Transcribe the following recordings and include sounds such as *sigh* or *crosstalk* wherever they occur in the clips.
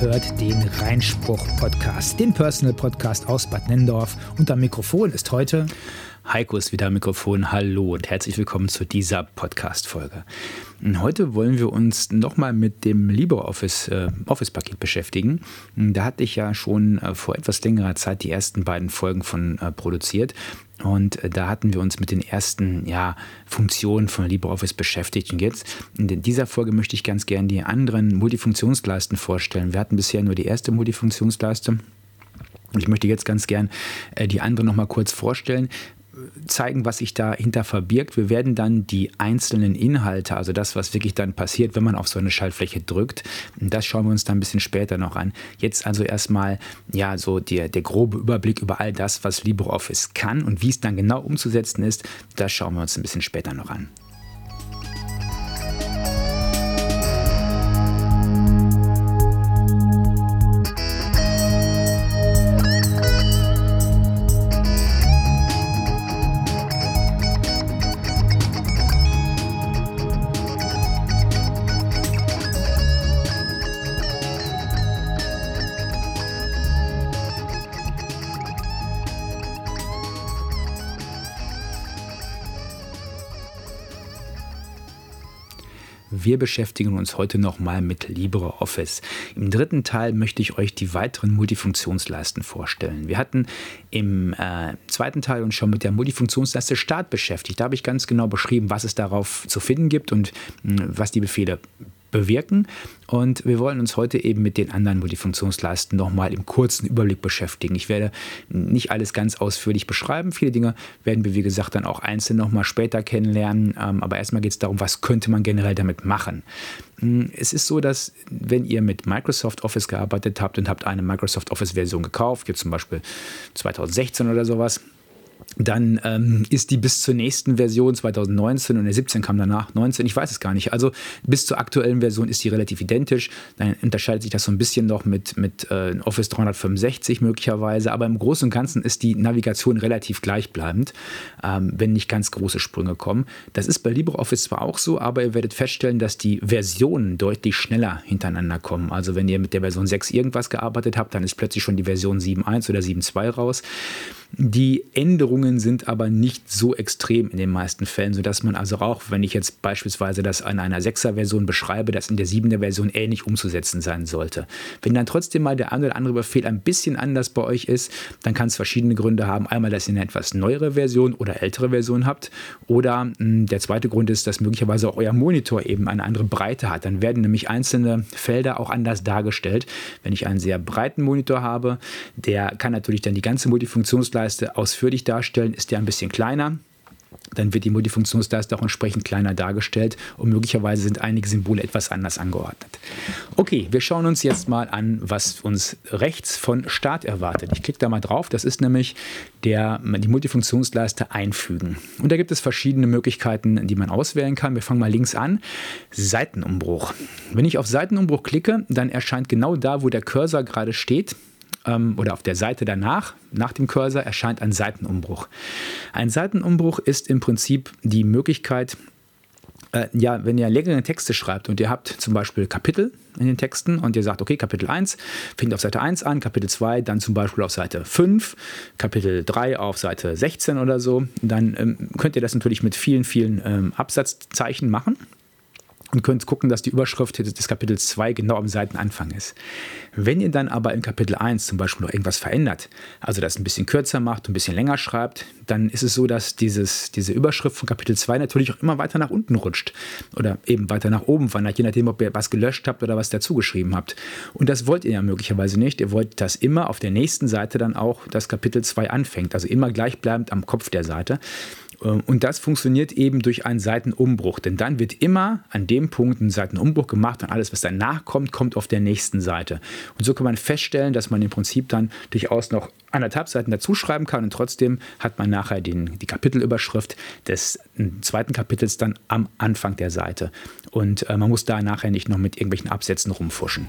Hört den Reinspruch-Podcast, den Personal-Podcast aus Bad Nendorf. Am Mikrofon ist heute Heiko ist wieder am Mikrofon. Hallo und herzlich willkommen zu dieser Podcast-Folge. Heute wollen wir uns nochmal mit dem LibreOffice äh, beschäftigen. Da hatte ich ja schon äh, vor etwas längerer Zeit die ersten beiden Folgen von äh, produziert. Und äh, da hatten wir uns mit den ersten ja, Funktionen von LibreOffice beschäftigt. Und jetzt in dieser Folge möchte ich ganz gerne die anderen Multifunktionsleisten vorstellen. Wir hatten bisher nur die erste Multifunktionsleiste. Und ich möchte jetzt ganz gern äh, die andere nochmal kurz vorstellen zeigen, was sich dahinter verbirgt. Wir werden dann die einzelnen Inhalte, also das, was wirklich dann passiert, wenn man auf so eine Schaltfläche drückt, das schauen wir uns dann ein bisschen später noch an. Jetzt also erstmal ja so der, der grobe Überblick über all das, was LibreOffice kann und wie es dann genau umzusetzen ist, das schauen wir uns ein bisschen später noch an. Wir beschäftigen uns heute nochmal mit LibreOffice. Im dritten Teil möchte ich euch die weiteren Multifunktionsleisten vorstellen. Wir hatten im äh, zweiten Teil uns schon mit der Multifunktionsleiste Start beschäftigt. Da habe ich ganz genau beschrieben, was es darauf zu finden gibt und mh, was die Befehle bewirken. Und wir wollen uns heute eben mit den anderen Multifunktionsleisten nochmal im kurzen Überblick beschäftigen. Ich werde nicht alles ganz ausführlich beschreiben. Viele Dinge werden wir, wie gesagt, dann auch einzeln nochmal später kennenlernen. Ähm, aber erstmal geht es darum, was könnte man generell damit machen. Hm, es ist so, dass wenn ihr mit Microsoft Office gearbeitet habt und habt eine Microsoft Office-Version gekauft, jetzt zum Beispiel 2016 oder sowas, dann ähm, ist die bis zur nächsten Version 2019 und der 17 kam danach, 19, ich weiß es gar nicht. Also bis zur aktuellen Version ist die relativ identisch. Dann unterscheidet sich das so ein bisschen noch mit, mit äh, Office 365 möglicherweise, aber im Großen und Ganzen ist die Navigation relativ gleichbleibend, ähm, wenn nicht ganz große Sprünge kommen. Das ist bei LibreOffice zwar auch so, aber ihr werdet feststellen, dass die Versionen deutlich schneller hintereinander kommen. Also wenn ihr mit der Version 6 irgendwas gearbeitet habt, dann ist plötzlich schon die Version 7.1 oder 7.2 raus. Die Änderungen sind aber nicht so extrem in den meisten Fällen, sodass man also auch, wenn ich jetzt beispielsweise das an einer 6er-Version beschreibe, das in der 7er-Version ähnlich umzusetzen sein sollte. Wenn dann trotzdem mal der eine oder andere Befehl ein bisschen anders bei euch ist, dann kann es verschiedene Gründe haben. Einmal, dass ihr eine etwas neuere Version oder ältere Version habt oder mh, hm, der zweite Grund ist, dass möglicherweise auch euer Monitor eben eine andere Breite hat. Dann werden nämlich einzelne Felder auch anders dargestellt. Wenn ich einen sehr breiten Monitor habe, der kann natürlich dann die ganze Multifunktionsleistung Multifunktionsleiste ausführlich darstellen, ist der ein bisschen kleiner. Dann wird die Multifunktionsleiste auch entsprechend kleiner dargestellt und möglicherweise sind einige Symbole etwas anders angeordnet. Okay, wir schauen uns jetzt mal an, was uns rechts von Start erwartet. Ich klicke da mal drauf. Das ist nämlich der, die Multifunktionsleiste einfügen. Und da gibt es verschiedene Möglichkeiten, die man auswählen kann. Wir fangen mal links an. Seitenumbruch. Wenn ich auf Seitenumbruch klicke, dann erscheint genau da, wo der Cursor gerade steht, oder auf der Seite danach, nach dem Cursor, erscheint ein Seitenumbruch. Ein Seitenumbruch ist im Prinzip die Möglichkeit, äh, ja, wenn ihr längere Texte schreibt und ihr habt zum Beispiel Kapitel in den Texten und ihr sagt, okay, Kapitel 1 fängt auf Seite 1 an, Kapitel 2 dann zum Beispiel auf Seite 5, Kapitel 3 auf Seite 16 oder so, dann ähm, könnt ihr das natürlich mit vielen, vielen ähm, Absatzzeichen machen und könnt gucken, dass die Überschrift des Kapitels 2 genau am Seitenanfang ist. Wenn ihr dann aber in Kapitel 1 zum Beispiel noch irgendwas verändert, also das ein bisschen kürzer macht, ein bisschen länger schreibt, dann ist es so, dass dieses, diese Überschrift von Kapitel 2 natürlich auch immer weiter nach unten rutscht oder eben weiter nach oben wandert, je nachdem, ob ihr was gelöscht habt oder was dazugeschrieben habt. Und das wollt ihr ja möglicherweise nicht. Ihr wollt, dass immer auf der nächsten Seite dann auch das Kapitel 2 anfängt, also immer gleichbleibend am Kopf der Seite. Ähm, und das funktioniert eben durch einen Seitenumbruch, denn dann wird immer an dem Punkt ein Seitenumbruch gemacht und alles, was danach kommt, kommt auf der nächsten Seite. Und so kann man feststellen, dass man im Prinzip dann durchaus noch anderthalb Seiten dazuschreiben kann und trotzdem hat man nachher den, die Kapitelüberschrift des zweiten Kapitels dann am Anfang der Seite. Und äh, man muss da nachher nicht noch mit irgendwelchen Absätzen rumfuschen.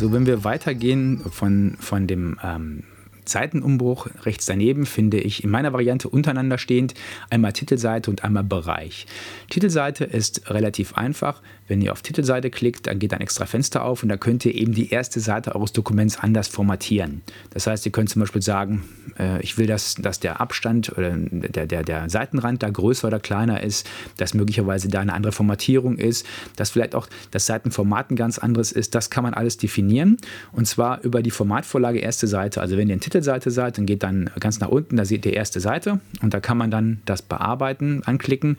So, wenn wir weitergehen von, von dem ähm, Seitenumbruch rechts daneben finde ich in meiner Variante untereinander stehend einmal Titelseite und einmal Bereich. Titelseite ist relativ einfach. Wenn ihr auf Titelseite klickt, dann geht ein extra Fenster auf und da könnt ihr eben die erste Seite eures Dokuments anders formatieren. Das heißt, ihr könnt zum Beispiel sagen, äh, ich will, dass, dass der Abstand oder der, der, der Seitenrand da größer oder kleiner ist, dass möglicherweise da eine andere Formatierung ist, dass vielleicht auch das Seitenformat ein ganz anderes ist. Das kann man alles definieren und zwar über die Formatvorlage erste Seite. Also wenn ihr in Titelseite seid, dann geht dann ganz nach unten, da seht ihr erste Seite und da kann man dann das Bearbeiten anklicken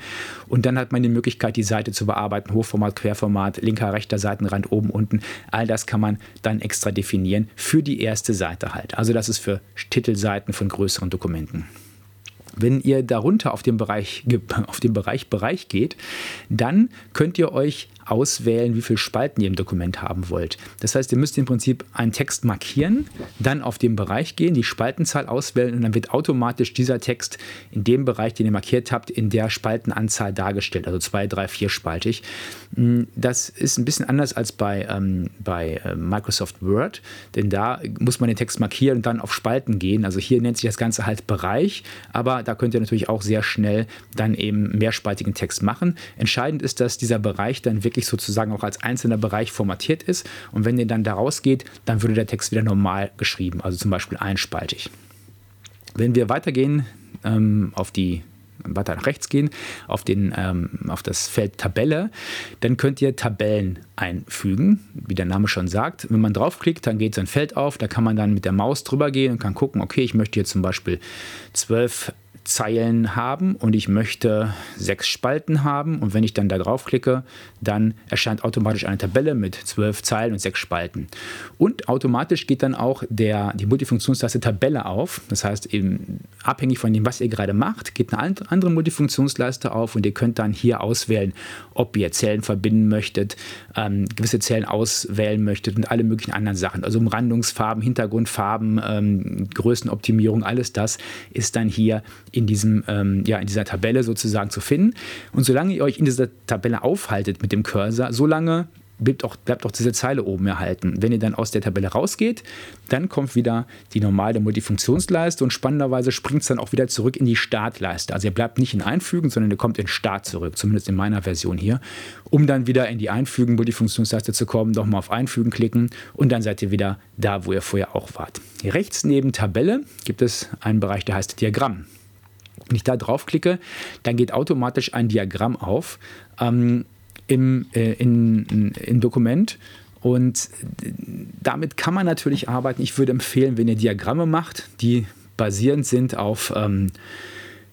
und dann hat man die Möglichkeit, die Seite zu bearbeiten, Hochformat, Querformat, linker, rechter Seitenrand, oben, unten. All das kann man dann extra definieren für die erste Seite halt. Also das ist für Titelseiten von größeren Dokumenten. Wenn ihr darunter auf den Bereich, auf den Bereich Bereich geht, dann könnt ihr euch auswählen, wie viele Spalten ihr im Dokument haben wollt. Das heißt, ihr müsst im Prinzip einen Text markieren, dann auf den Bereich gehen, die Spaltenzahl auswählen und dann wird automatisch dieser Text in dem Bereich, den ihr markiert habt, in der Spaltenanzahl dargestellt, also zwei, drei, vier spaltig. Hm, das ist ein bisschen anders als bei, ähm, bei äh, Microsoft Word, denn da muss man den Text markieren und dann auf Spalten gehen. Also hier nennt sich das Ganze halt Bereich, aber da könnt ihr natürlich auch sehr schnell dann eben mehrspaltigen Text machen. Entscheidend ist, dass dieser Bereich dann wirklich wirklich sozusagen auch als einzelner Bereich formatiert ist. Und wenn ihr dann da rausgeht, dann würde der Text wieder normal geschrieben, also zum Beispiel einspaltig. Wenn wir weitergehen ähm, auf die weiter nach rechts gehen, auf, den, ähm, auf das Feld Tabelle, dann könnt ihr Tabellen einfügen, wie der Name schon sagt. Wenn man draufklickt, dann geht so ein Feld auf, da kann man dann mit der Maus drüber gehen und kann gucken, okay, ich möchte jetzt zum Beispiel zwölf Zeilen haben und ich möchte sechs Spalten haben. Und wenn ich dann da draufklicke, dann erscheint automatisch eine Tabelle mit zwölf Zeilen und sechs Spalten. Und automatisch geht dann auch der, die Multifunktionstaste Tabelle auf. Das heißt, eben abhängig von dem, was ihr gerade macht, geht eine andere Multifunktionsleiste auf und ihr könnt dann hier auswählen, ob ihr Zellen verbinden möchtet, ähm, gewisse Zellen auswählen möchtet und alle möglichen anderen Sachen. Also Umrandungsfarben, Hintergrundfarben, ähm, Größenoptimierung, alles das ist dann hier in, diesem, ähm, ja, in dieser Tabelle sozusagen zu finden. Und solange ihr euch in dieser Tabelle aufhaltet mit dem Cursor, solange bleibt auch, bleibt auch diese Zeile oben erhalten. Wenn ihr dann aus der Tabelle rausgeht, dann kommt wieder die normale Multifunktionsleiste und spannenderweise springt es dann auch wieder zurück in die Startleiste. Also ihr bleibt nicht in Einfügen, sondern ihr kommt in Start zurück, zumindest in meiner Version hier, um dann wieder in die Einfügen Multifunktionsleiste zu kommen, nochmal auf Einfügen klicken und dann seid ihr wieder da, wo ihr vorher auch wart. Rechts neben Tabelle gibt es einen Bereich, der heißt Diagramm. Wenn ich da draufklicke, dann geht automatisch ein Diagramm auf ähm, im, äh, in, in Dokument. Und damit kann man natürlich arbeiten. Ich würde empfehlen, wenn ihr Diagramme macht, die basierend sind auf, ähm,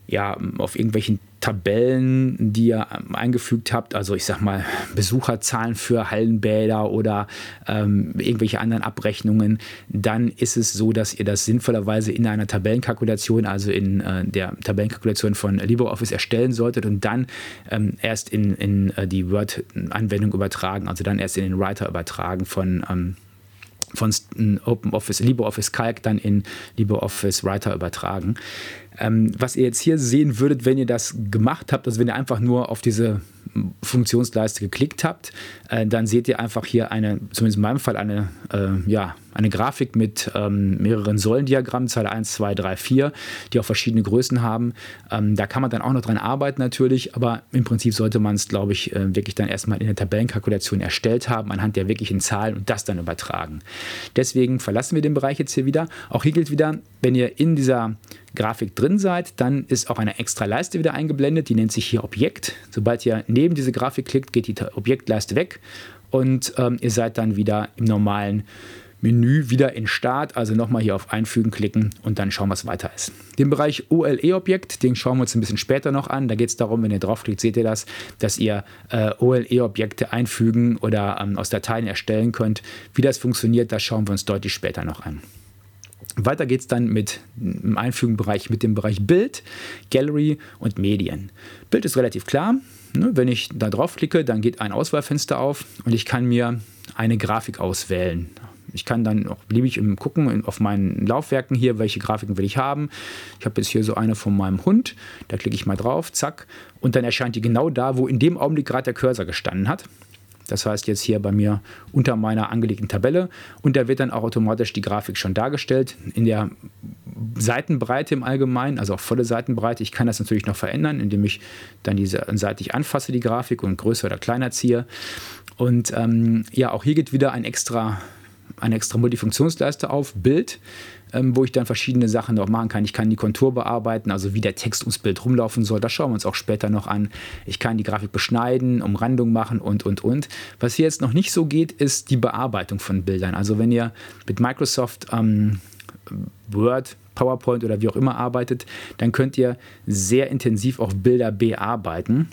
ja, auf irgendwelchen Tabellen, die ihr ähm, eingefügt habt, also ich sag mal Besucherzahlen für Hallenbäder oder ähm, irgendwelche anderen Abrechnungen, dann ist es so, dass ihr das sinnvollerweise in einer Tabellenkalkulation, also in äh, der Tabellenkalkulation von LibreOffice erstellen solltet und dann ähm, erst in, in äh, die Word-Anwendung übertragen, also dann erst in den Writer übertragen von ähm, von OpenOffice, LibreOffice Calc dann in LibreOffice Writer übertragen. Ähm, was ihr jetzt hier sehen würdet, wenn ihr das gemacht habt, also wenn ihr einfach nur auf diese Funktionsleiste geklickt habt, äh, dann seht ihr einfach hier eine, zumindest in meinem Fall, eine, äh, ja, eine Grafik mit ähm, mehreren Säulendiagrammen, Zeile 1, 2, 3, 4, die auch verschiedene Größen haben. Ähm, da kann man dann auch noch dran arbeiten natürlich, aber im Prinzip sollte man es, glaube ich, äh, wirklich dann erstmal in der Tabellenkalkulation erstellt haben, anhand der wirklichen Zahlen und das dann übertragen. Deswegen verlassen wir den Bereich jetzt hier wieder. Auch hier gilt wieder, wenn ihr in dieser Grafik drin seid, dann ist auch eine extra Leiste wieder eingeblendet, die nennt sich hier Objekt. Sobald ihr neben diese Grafik klickt, geht die Objektleiste weg und ähm, ihr seid dann wieder im normalen Menü wieder in Start, also nochmal hier auf Einfügen klicken und dann schauen, was weiter ist. Den Bereich OLE-Objekt, den schauen wir uns ein bisschen später noch an. Da geht es darum, wenn ihr draufklickt, seht ihr das, dass ihr äh, OLE-Objekte einfügen oder ähm, aus Dateien erstellen könnt. Wie das funktioniert, das schauen wir uns deutlich später noch an. Weiter geht es dann mit im Einfügenbereich mit dem Bereich Bild, Gallery und Medien. Bild ist relativ klar. Ne? Wenn ich da draufklicke, dann geht ein Auswahlfenster auf und ich kann mir eine Grafik auswählen. Ich kann dann auch beliebig gucken auf meinen Laufwerken hier, welche Grafiken will ich haben. Ich habe jetzt hier so eine von meinem Hund. Da klicke ich mal drauf, zack. Und dann erscheint die genau da, wo in dem Augenblick gerade der Cursor gestanden hat. Das heißt jetzt hier bei mir unter meiner angelegten Tabelle und da wird dann auch automatisch die Grafik schon dargestellt in der Seitenbreite im Allgemeinen, also auch volle Seitenbreite. Ich kann das natürlich noch verändern, indem ich dann diese seitig anfasse, die Grafik und größer oder kleiner ziehe. Und ähm, ja, auch hier geht wieder ein extra, eine extra Multifunktionsleiste auf, Bild ähm, wo ich dann verschiedene Sachen noch machen kann. Ich kann die Kontur bearbeiten, also wie der Text ums Bild rumlaufen soll. Das schauen wir uns auch später noch an. Ich kann die Grafik beschneiden, Umrandung machen und, und, und. Was hier jetzt noch nicht so geht, ist die Bearbeitung von Bildern. Also wenn ihr mit Microsoft ähm, Word, PowerPoint oder wie auch immer arbeitet, dann könnt ihr sehr intensiv auch Bilder bearbeiten.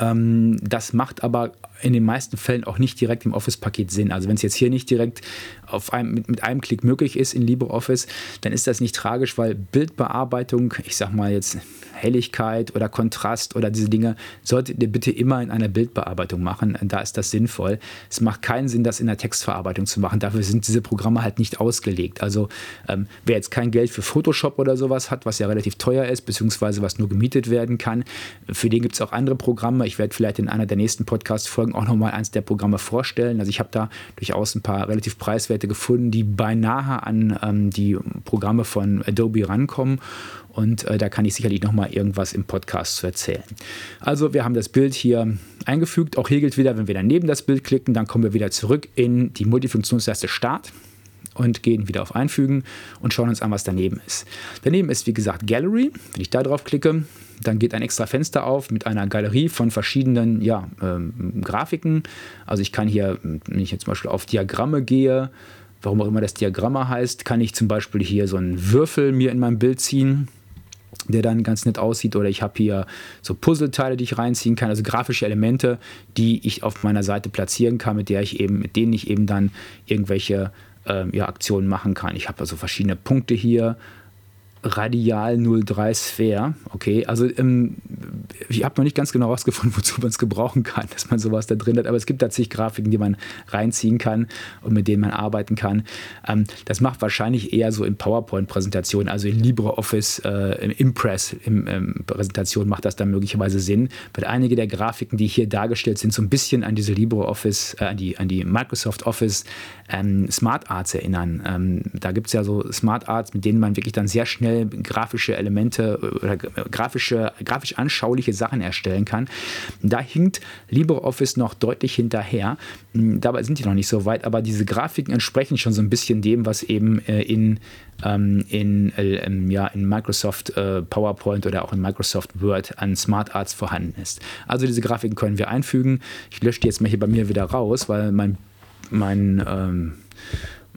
Ähm, das macht aber in den meisten Fällen auch nicht direkt im Office-Paket Sinn. Also wenn es jetzt hier nicht direkt auf einem, mit, mit einem Klick möglich ist in LibreOffice, dann ist das nicht tragisch, weil Bildbearbeitung, ich sag mal jetzt Helligkeit oder Kontrast oder diese Dinge, solltet ihr bitte immer in einer Bildbearbeitung machen. Da ist das sinnvoll. Es macht keinen Sinn, das in der Textverarbeitung zu machen. Dafür sind diese Programme halt nicht ausgelegt. Also ähm, wer jetzt kein Geld für Photoshop oder sowas hat, was ja relativ teuer ist, beziehungsweise was nur gemietet werden kann, für den gibt es auch andere Programme. Ich werde vielleicht in einer der nächsten Podcast-Folgen auch nochmal eins der Programme vorstellen. Also ich habe da durchaus ein paar relativ preiswerte gefunden, die beinahe an ähm, die Programme von Adobe rankommen. Und äh, da kann ich sicherlich noch mal irgendwas im Podcast zu erzählen. Also wir haben das Bild hier eingefügt. Auch hier gilt wieder, wenn wir daneben das Bild klicken, dann kommen wir wieder zurück in die Multifunktionsleiste Start und gehen wieder auf Einfügen und schauen uns an, was daneben ist. Daneben ist, wie gesagt, Gallery. Wenn ich da drauf klicke, dann geht ein extra Fenster auf mit einer Galerie von verschiedenen ja, ähm, Grafiken. Also ich kann hier, wenn ich jetzt zum Beispiel auf Diagramme gehe, warum auch immer das Diagramme heißt, kann ich zum Beispiel hier so einen Würfel mir in mein Bild ziehen der dann ganz nett aussieht. Oder ich habe hier so Puzzleteile, die ich reinziehen kann, also grafische Elemente, die ich auf meiner Seite platzieren kann, mit der ich eben, mit denen ich eben dann irgendwelche äh, ja, Aktionen machen kann. Ich habe also verschiedene Punkte hier Radial 03 Sphere. Okay, also ähm, ich habe noch nicht ganz genau herausgefunden, *laughs* wozu man es gebrauchen kann, dass man sowas da drin hat, aber es gibt tatsächlich Grafiken, die man reinziehen kann und mit denen man arbeiten kann. Ähm, das macht wahrscheinlich eher so in PowerPoint-Präsentationen, also in LibreOffice, äh, im Impress im, ähm, macht das dann möglicherweise Sinn, weil einige der Grafiken, die hier dargestellt sind, so ein bisschen an diese LibreOffice, äh, an, die, an die Microsoft Office ähm, Smart Arts erinnern. Ähm, da gibt es ja so Smart Arts, mit denen man wirklich dann sehr schnell grafische Elemente oder grafische, grafisch anschauliche Sachen erstellen kann. Da hinkt LibreOffice noch deutlich hinterher. Hm, dabei sind die noch nicht so weit, aber diese Grafiken entsprechen schon so ein bisschen dem, was eben äh, in ähm, in, äh, ja, in Microsoft äh, PowerPoint oder auch in Microsoft Word an Smart Arts vorhanden ist. Also diese Grafiken können wir einfügen. Ich lösche die jetzt mal hier bei mir wieder raus, weil mein, mein ähm,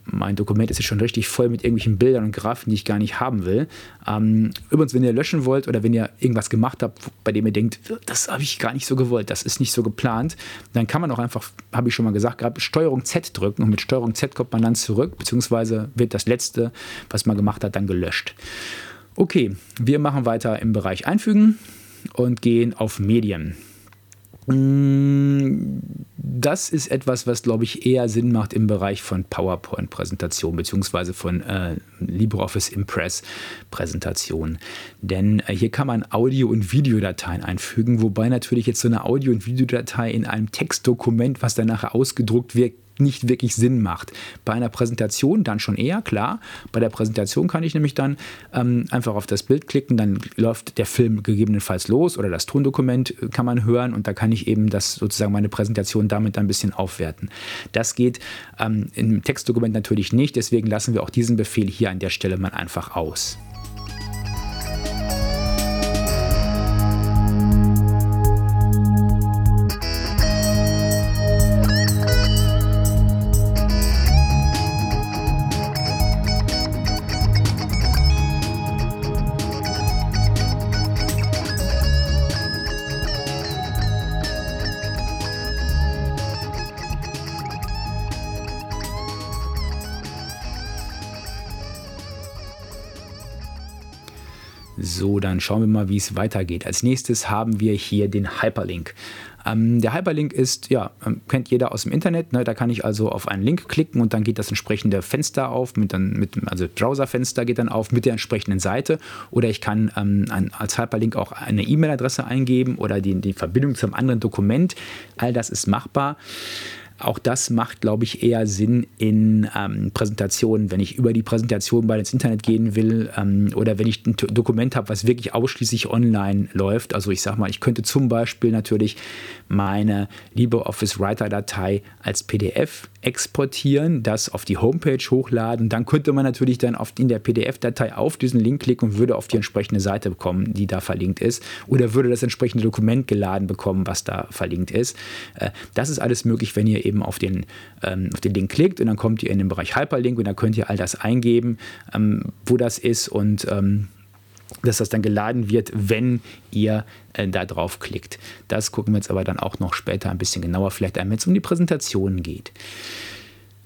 mein Dokument ist jetzt schon richtig voll mit irgendwelchen Bildern und Grafiken, die ich gar nicht haben will. Ähm, übrigens, wenn ihr löschen wollt oder wenn ihr irgendwas gemacht habt, bei dem ihr denkt, das habe ich gar nicht so gewollt, das ist nicht so geplant, dann kann man auch einfach, habe ich schon mal gesagt gehabt, Steuerung Z drücken und mit Steuerung Z kommt man dann zurück, beziehungsweise wird das letzte, was man gemacht hat, dann gelöscht. Okay, wir machen weiter im Bereich Einfügen und gehen auf Medien. Mm, das ist etwas, was, glaube ich, eher Sinn macht im Bereich von PowerPoint-Präsentation beziehungsweise von äh, LibreOffice Impress-Präsentation. Denn äh, hier kann man Audio- und Videodateien einfügen, wobei natürlich jetzt so eine Audio- und Videodatei in einem Textdokument, was dann nachher ausgedruckt wird, nicht wirklich Sinn macht. Bei einer Präsentation dann schon eher, klar. Bei der Präsentation kann ich nämlich dann ähm, einfach auf das Bild klicken, dann läuft der Film gegebenenfalls los oder das Tondokument äh, kann man hören und da kann ich eben das sozusagen meine Präsentation damit ein bisschen aufwerten. Das geht ähm, im Textdokument natürlich nicht, deswegen lassen wir auch diesen Befehl hier an der Stelle mal einfach aus. So, dann schauen wir mal, wie es weitergeht. Als nächstes haben wir hier den Hyperlink. Ähm, der Hyperlink ist, ja, ähm, kennt jeder aus dem Internet. Ne? Da kann ich also auf einen Link klicken und dann geht das entsprechende Fenster auf, mit dann, mit, also Browserfenster geht dann auf mit der entsprechenden Seite. Oder ich kann ähm, ein, als Hyperlink auch eine E-Mail-Adresse eingeben oder die, die Verbindung zum anderen Dokument. All das ist machbar. Auch das macht, glaube ich, eher Sinn in ähm, Präsentationen, wenn ich über die Präsentation mal ins Internet gehen will ähm, oder wenn ich ein Dokument habe, was wirklich ausschließlich online läuft. Also ich sage mal, ich könnte zum Beispiel natürlich meine LibreOffice Writer-Datei als PDF exportieren, das auf die Homepage hochladen. Dann könnte man natürlich dann auf, in der PDF-Datei auf diesen Link klicken und würde auf die entsprechende Seite bekommen, die da verlinkt ist. Oder würde das entsprechende Dokument geladen bekommen, was da verlinkt ist. Äh, das ist alles möglich, wenn ihr eben auf den, ähm, auf den Link klickt und dann kommt ihr in den Bereich Hyperlink und dann könnt ihr all das eingeben, ähm, wo das ist und ähm, dass das dann geladen wird, wenn ihr äh, da drauf klickt. Das gucken wir jetzt aber dann auch noch später ein bisschen genauer, vielleicht einmal, wenn es um die Präsentation geht.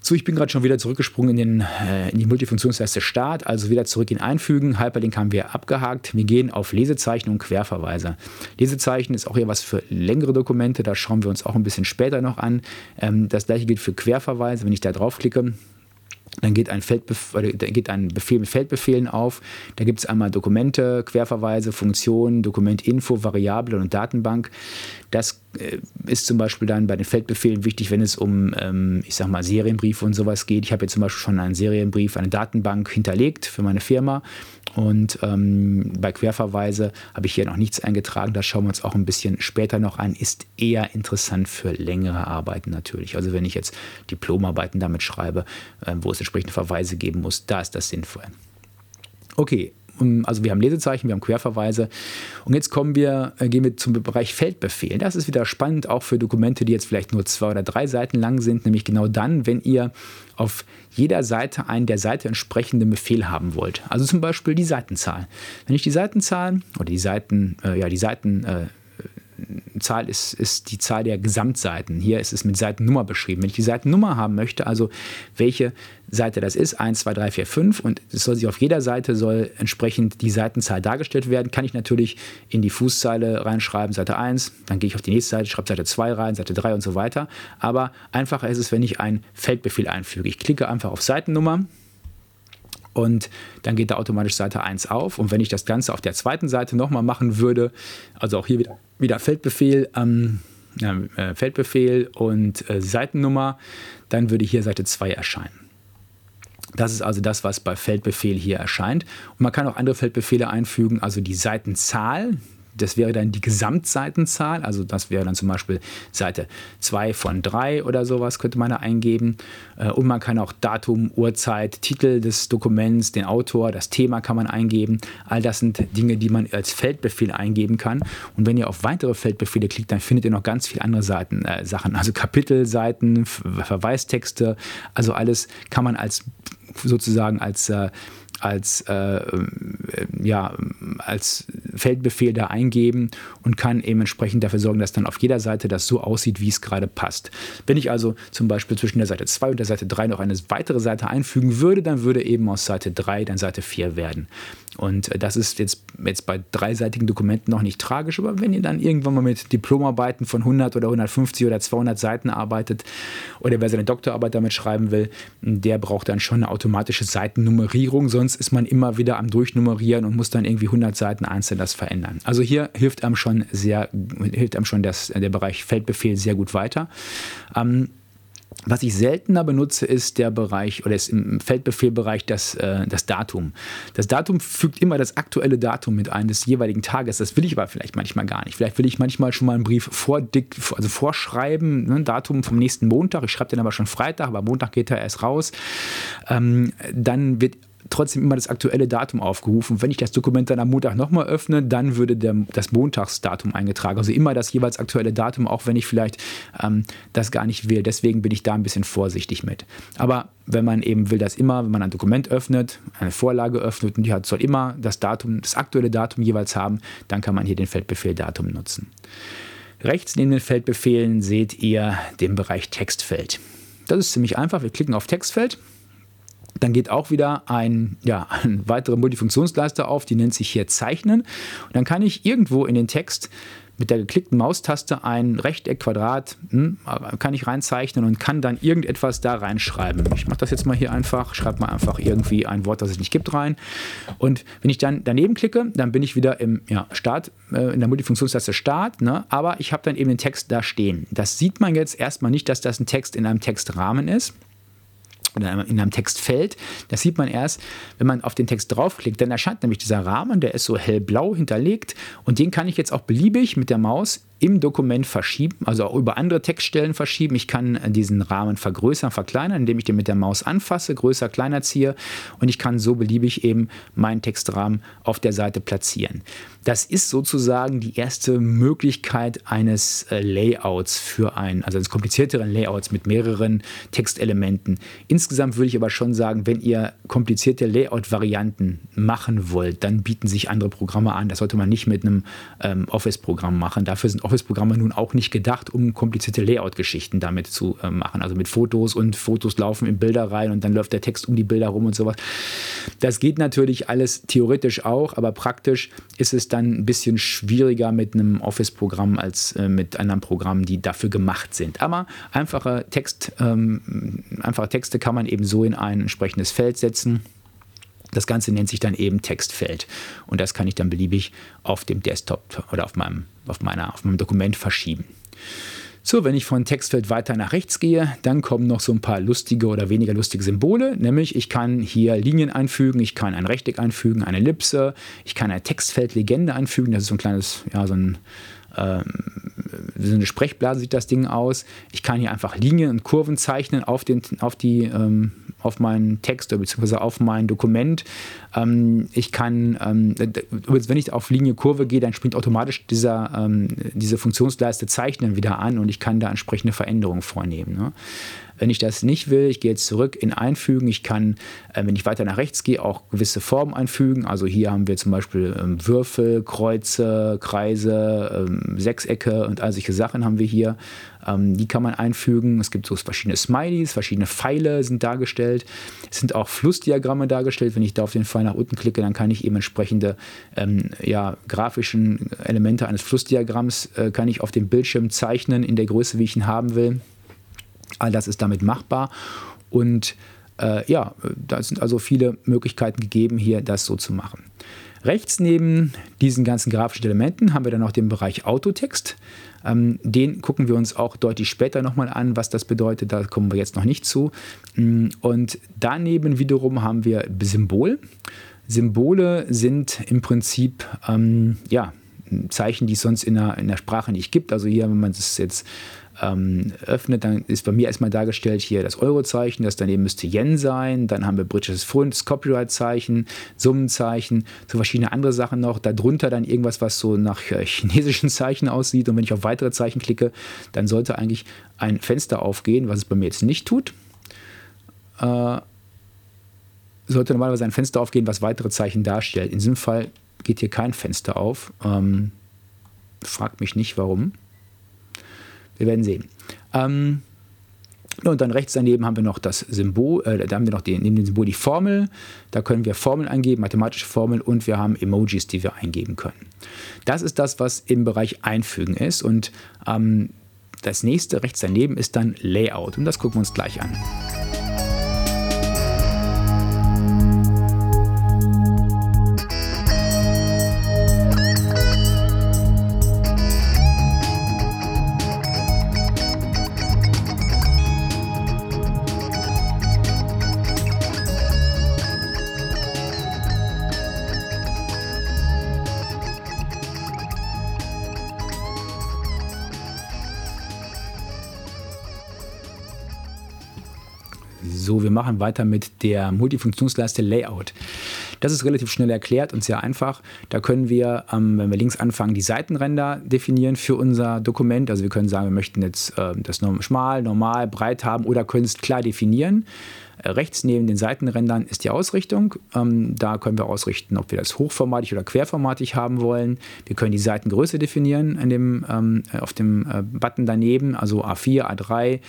So, ich bin gerade schon wieder zurückgesprungen in, den, äh, in die Multifunktionsleiste Start, also wieder zurück in Einfügen. Hyperlink haben wir abgehakt. Wir gehen auf Lesezeichen und Querverweise. Lesezeichen ist auch eher was für längere Dokumente, da schauen wir uns auch ein bisschen später noch an. Ähm, das gleiche gilt für Querverweise. Wenn ich da draufklicke, dann geht ein, Feldbef geht ein Befehl mit Feldbefehlen auf. Da gibt es einmal Dokumente, Querverweise, Funktionen, Dokumentinfo, Variable und Datenbank. Das ist zum Beispiel dann bei den Feldbefehlen wichtig, wenn es um, ähm, ich sag mal, Serienbriefe und sowas geht. Ich habe jetzt zum Beispiel schon einen Serienbrief, eine Datenbank hinterlegt für meine Firma und ähm, bei Querverweise habe ich hier noch nichts eingetragen. Das schauen wir uns auch ein bisschen später noch an. Ist eher interessant für längere Arbeiten natürlich. Also wenn ich jetzt Diplomarbeiten damit schreibe, äh, wo es entsprechende Verweise geben muss, da ist das sinnvoll. Okay, also wir haben Lesezeichen, wir haben Querverweise. Und jetzt kommen wir, äh, gehen wir zum Bereich Feldbefehl. Das ist wieder spannend, auch für Dokumente, die jetzt vielleicht nur zwei oder drei Seiten lang sind, nämlich genau dann, wenn ihr auf jeder Seite einen der Seite entsprechenden Befehl haben wollt. Also zum Beispiel die Seitenzahl. Wenn ich die Seitenzahl oder die Seiten, äh, ja, die Seiten äh, Zahl ist, ist die Zahl der Gesamtseiten. Hier ist es mit Seitennummer beschrieben. Wenn ich die Seitennummer haben möchte, also welche Seite das ist, 1, 2, 3, 4, 5, und es soll sich auf jeder Seite soll entsprechend die Seitenzahl dargestellt werden, kann ich natürlich in die Fußzeile reinschreiben, Seite 1, dann gehe ich auf die nächste Seite, schreibe Seite 2 rein, Seite 3 und so weiter. Aber einfacher ist es, wenn ich einen Feldbefehl einfüge. Ich klicke einfach auf Seitennummer, und dann geht da automatisch Seite 1 auf. Und wenn ich das Ganze auf der zweiten Seite nochmal machen würde, also auch hier wieder, wieder Feldbefehl, ähm, äh, Feldbefehl und äh, Seitennummer, dann würde hier Seite 2 erscheinen. Das ist also das, was bei Feldbefehl hier erscheint. Und man kann auch andere Feldbefehle einfügen, also die Seitenzahl, das wäre dann die Gesamtseitenzahl, also das wäre dann zum Beispiel Seite 2 von 3 oder sowas, könnte man da eingeben. Äh, und man kann auch Datum, Uhrzeit, Titel des Dokuments, den Autor, das Thema kann man eingeben. All das sind Dinge, die man als Feldbefehl eingeben kann. Und wenn ihr auf weitere Feldbefehle klickt, dann findet ihr noch ganz viele andere Seiten, äh, Sachen, also Kapitelseiten, Verweistexte, also alles kann man als sozusagen als äh, als, äh, äh, ja, als Feldbefehl da eingeben und kann eben entsprechend dafür sorgen, dass dann auf jeder Seite das so aussieht, wie es gerade passt. Wenn ich also zum Beispiel zwischen der Seite 2 und der Seite 3 noch eine weitere Seite einfügen würde, dann würde eben aus Seite 3 dann Seite 4 werden. Und äh, das ist jetzt, jetzt bei dreiseitigen Dokumenten noch nicht tragisch, aber wenn ihr dann irgendwann mal mit Diplomarbeiten von 100 oder 150 oder 200 Seiten arbeitet oder wer seine Doktorarbeit damit schreiben will, der braucht dann schon eine automatische Seitennummerierung, sonst ist man immer wieder am Durchnummerieren und muss dann irgendwie 100 Seiten einzeln das verändern. Also hier hilft einem schon sehr, hilft einem schon das, der Bereich Feldbefehl sehr gut weiter. Ähm, was ich seltener benutze, ist der Bereich oder ist im Feldbefehlbereich das, äh, das Datum. Das Datum fügt immer das aktuelle Datum mit ein des jeweiligen Tages. Das will ich aber vielleicht manchmal gar nicht. Vielleicht will ich manchmal schon mal einen Brief vordick, also vorschreiben, ne, Datum vom nächsten Montag. Ich schreibe den aber schon Freitag, aber Montag geht er erst raus. Ähm, dann wird trotzdem immer das aktuelle Datum aufgerufen. Wenn ich das Dokument dann am Montag nochmal öffne, dann würde der, das Montagsdatum eingetragen. Also immer das jeweils aktuelle Datum, auch wenn ich vielleicht ähm, das gar nicht will. Deswegen bin ich da ein bisschen vorsichtig mit. Aber wenn man eben will, dass immer, wenn man ein Dokument öffnet, eine Vorlage öffnet und die hat, soll immer das Datum, das aktuelle Datum jeweils haben, dann kann man hier den Feldbefehl Datum nutzen. Rechts neben den Feldbefehlen seht ihr den Bereich Textfeld. Das ist ziemlich einfach. Wir klicken auf Textfeld dann geht auch wieder ein, ja, eine weitere Multifunktionsleiste auf, die nennt sich hier Zeichnen. Und dann kann ich irgendwo in den Text mit der geklickten Maustaste ein Rechteck, Quadrat, hm, kann ich reinzeichnen und kann dann irgendetwas da reinschreiben. Ich mache das jetzt mal hier einfach, schreibe mal einfach irgendwie ein Wort, das es nicht gibt, rein. Und wenn ich dann daneben klicke, dann bin ich wieder im ja, Start, äh, in der Multifunktionstaste Start, ne? aber ich habe dann eben den Text da stehen. Das sieht man jetzt erstmal nicht, dass das ein Text in einem Textrahmen ist oder in einem Textfeld. Das sieht man erst, wenn man auf den Text draufklickt. Dann erscheint nämlich dieser Rahmen, der ist so hellblau hinterlegt und den kann ich jetzt auch beliebig mit der Maus im Dokument verschieben, also auch über andere Textstellen verschieben. Ich kann diesen Rahmen vergrößern, verkleinern, indem ich den mit der Maus anfasse, größer, kleiner ziehe und ich kann so beliebig eben meinen Textrahmen auf der Seite platzieren. Das ist sozusagen die erste Möglichkeit eines äh, Layouts für ein, also eines komplizierteren Layouts mit mehreren Textelementen. Insgesamt würde ich aber schon sagen, wenn ihr komplizierte Layout-Varianten machen wollt, dann bieten sich andere Programme an. Das sollte man nicht mit einem ähm, Office-Programm machen. Dafür sind Office-Programme nun auch nicht gedacht, um komplizierte Layout-Geschichten damit zu äh, machen. Also mit Fotos und Fotos laufen in Bilder rein und dann läuft der Text um die Bilder rum und sowas. Das geht natürlich alles theoretisch auch, aber praktisch ist es dann ein bisschen schwieriger mit einem Office-Programm als äh, mit anderen Programmen, die dafür gemacht sind. Aber einfache, Text, ähm, einfache Texte kann man eben so in ein entsprechendes Feld setzen. Das Ganze nennt sich dann eben Textfeld. Und das kann ich dann beliebig auf dem Desktop oder auf meinem, auf meiner, auf meinem Dokument verschieben. So, wenn ich von Textfeld weiter nach rechts gehe, dann kommen noch so ein paar lustige oder weniger lustige Symbole, nämlich ich kann hier Linien einfügen, ich kann ein Rechteck einfügen, eine Ellipse, ich kann eine Textfeldlegende einfügen, das ist so ein kleines, ja, so ein ähm, so eine Sprechblase sieht das Ding aus. Ich kann hier einfach Linien und Kurven zeichnen auf, den, auf die ähm, auf meinen Text oder beziehungsweise auf mein Dokument. Ähm, ich kann, ähm, wenn ich auf Linie Kurve gehe, dann springt automatisch dieser, ähm, diese Funktionsleiste Zeichnen wieder an und ich kann da entsprechende Veränderungen vornehmen. Ne? Wenn ich das nicht will, ich gehe jetzt zurück in Einfügen. Ich kann, äh, wenn ich weiter nach rechts gehe, auch gewisse Formen einfügen. Also hier haben wir zum Beispiel ähm, Würfel, Kreuze, Kreise, ähm, Sechsecke und all solche Sachen haben wir hier. Ähm, die kann man einfügen. Es gibt so verschiedene Smileys, verschiedene Pfeile sind dargestellt. Es sind auch Flussdiagramme dargestellt. Wenn ich da auf den Pfeil nach unten klicke, dann kann ich eben entsprechende ja, grafischen Elemente eines Flussdiagramms äh, kann ich auf dem Bildschirm zeichnen in der Größe, wie ich ihn haben will. All das ist damit machbar und äh, ja, da sind also viele Möglichkeiten gegeben, hier das so zu machen. Rechts neben diesen ganzen grafischen Elementen haben wir dann noch den Bereich Autotext. Ähm, den gucken wir uns auch deutlich später nochmal an, was das bedeutet. Da kommen wir jetzt noch nicht zu. Mm, und daneben wiederum haben wir Symbol. Symbole sind im Prinzip ähm, ja, Zeichen, die es sonst in der, in der Sprache nicht gibt. Also hier, wenn man es jetzt ähm, öffnet, dann ist bei mir erstmal dargestellt hier das Eurozeichen, das daneben müsste Yen sein, dann haben wir britisches Pfund, das Copyright-Zeichen, Summenzeichen, so verschiedene andere Sachen noch, darunter dann irgendwas, was so nach äh, chinesischen *laughs* Zeichen aussieht und wenn ich auf weitere Zeichen klicke, dann sollte eigentlich ein Fenster aufgehen, was es bei mir jetzt nicht tut. Äh, sollte normalerweise ein Fenster aufgehen, was weitere Zeichen darstellt. In diesem Fall geht hier kein Fenster auf. Ähm, fragt mich nicht, warum. Wir werden sehen. Ähm, und dann rechts daneben haben wir noch das Symbol, äh, da haben wir noch die, neben dem Symbol die Formel. Da können wir Formeln eingeben, mathematische Formeln und wir haben Emojis, die wir eingeben können. Das ist das, was im Bereich Einfügen ist. Und ähm, das nächste rechts daneben ist dann Layout. Und das gucken wir uns gleich an. So, wir machen weiter mit der Multifunktionsleiste Layout. Das ist relativ schnell erklärt und sehr einfach. Da können wir, ähm, wenn wir links anfangen, die Seitenränder definieren für unser Dokument. Also wir können sagen, wir möchten jetzt äh, das schmal, normal, breit haben oder können es klar definieren. Rechts neben den Seitenrändern ist die Ausrichtung. Ähm, da können wir ausrichten, ob wir das hochformatig oder querformatig haben wollen. Wir können die Seitengröße definieren in dem, ähm, auf dem äh, Button daneben, also A4, A3.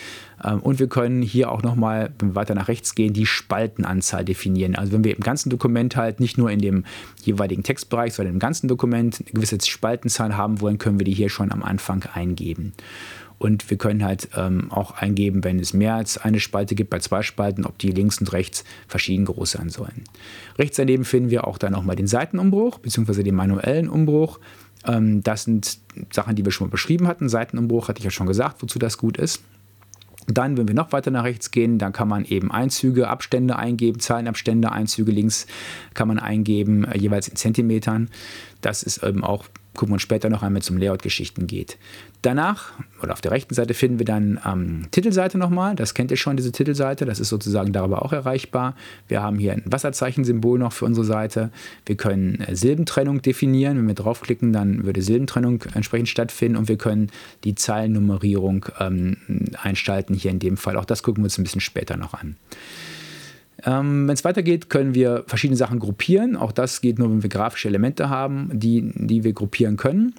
Ähm, und wir können hier auch nochmal, wenn wir weiter nach rechts gehen, die Spaltenanzahl definieren. Also wenn wir im ganzen Dokument halt nicht nur in dem jeweiligen Textbereich, sondern im ganzen Dokument eine gewisse Spaltenzahl haben wollen, können wir die hier schon am Anfang eingeben. Und wir können halt ähm, auch eingeben, wenn es mehr als eine Spalte gibt, bei zwei Spalten, ob die links und rechts verschieden groß sein sollen. Rechts daneben finden wir auch dann nochmal den Seitenumbruch, beziehungsweise den manuellen Umbruch. Ähm, das sind Sachen, die wir schon mal beschrieben hatten. Seitenumbruch hatte ich ja schon gesagt, wozu das gut ist. Dann, wenn wir noch weiter nach rechts gehen, dann kann man eben Einzüge, Abstände eingeben, Zahlenabstände, Einzüge links kann man eingeben, äh, jeweils in Zentimetern. Das ist eben auch gucken wir uns später noch einmal wenn es um Layout-Geschichten geht. Danach, oder auf der rechten Seite, finden wir dann ähm, Titelseite nochmal. Das kennt ihr schon, diese Titelseite. Das ist sozusagen darüber auch erreichbar. Wir haben hier ein Wasserzeichen-Symbol noch für unsere Seite. Wir können äh, Silbentrennung definieren. Wenn wir draufklicken, dann würde Silbentrennung entsprechend stattfinden. Und wir können die Zeilennummerierung ähm, einschalten, hier in dem Fall. Auch das gucken wir uns ein bisschen später noch an. Ähm, wenn es weitergeht, können wir verschiedene Sachen gruppieren. Auch das geht nur, wenn wir grafische Elemente haben, die, die wir gruppieren können.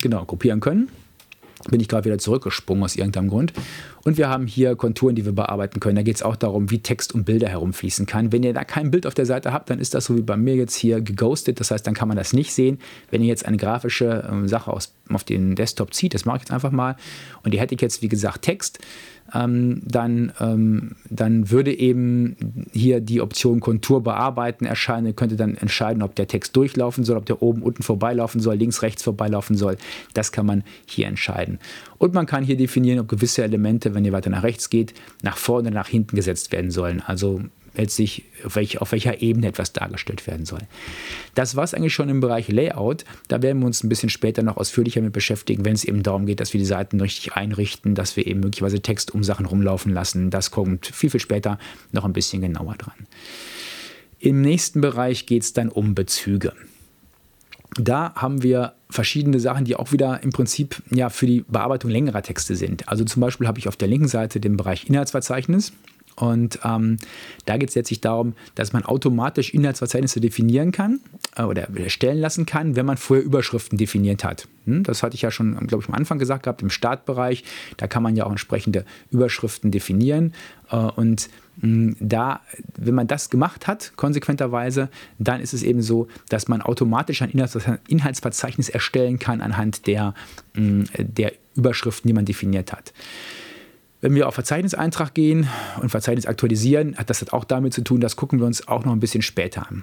Genau, gruppieren können bin ich gerade wieder zurückgesprungen aus irgendeinem Grund. Und wir haben hier Konturen, die wir bearbeiten können. Da geht es auch darum, wie Text und Bilder herumfließen kann. Wenn ihr da kein Bild auf der Seite habt, dann ist das so wie bei mir jetzt hier geghostet. Das heißt, dann kann man das nicht sehen. Wenn ihr jetzt eine grafische äh, Sache aus, auf den Desktop zieht, das mache ich jetzt einfach mal, und die hätte ich jetzt, wie gesagt, Text, ähm, dann, ähm, dann würde eben hier die Option Kontur bearbeiten erscheinen. Ihr könntet dann entscheiden, ob der Text durchlaufen soll, ob der oben, unten vorbeilaufen soll, links, rechts vorbeilaufen soll. Das kann man hier entscheiden. Und man kann hier definieren, ob gewisse Elemente, wenn ihr weiter nach rechts geht, nach vorne oder nach hinten gesetzt werden sollen. Also letztlich auf, welch, auf welcher Ebene etwas dargestellt werden soll. Das war es eigentlich schon im Bereich Layout. Da werden wir uns ein bisschen später noch ausführlicher mit beschäftigen, wenn es eben darum geht, dass wir die Seiten richtig einrichten, dass wir eben möglicherweise Text um Sachen rumlaufen lassen. Das kommt viel, viel später noch ein bisschen genauer dran. Im nächsten Bereich geht es dann um Bezüge. Da haben wir verschiedene Sachen, die auch wieder im Prinzip ja, für die Bearbeitung längerer Texte sind. Also zum Beispiel habe ich auf der linken Seite den Bereich Inhaltsverzeichnis. Und ähm, da geht es letztlich darum, dass man automatisch Inhaltsverzeichnisse definieren kann äh, oder erstellen lassen kann, wenn man vorher Überschriften definiert hat. Hm? Das hatte ich ja schon, glaube ich, am Anfang gesagt gehabt, im Startbereich. Da kann man ja auch entsprechende Überschriften definieren. Äh, und hm, da, wenn man das gemacht hat, konsequenterweise, dann ist es eben so, dass man automatisch ein Inhaltsverzeichnis erstellen kann anhand der, hm, der Überschriften, die man definiert hat. Wenn wir auf Verzeichniseintrag gehen und Verzeichnis aktualisieren, hat das auch damit zu tun, das gucken wir uns auch noch ein bisschen später an.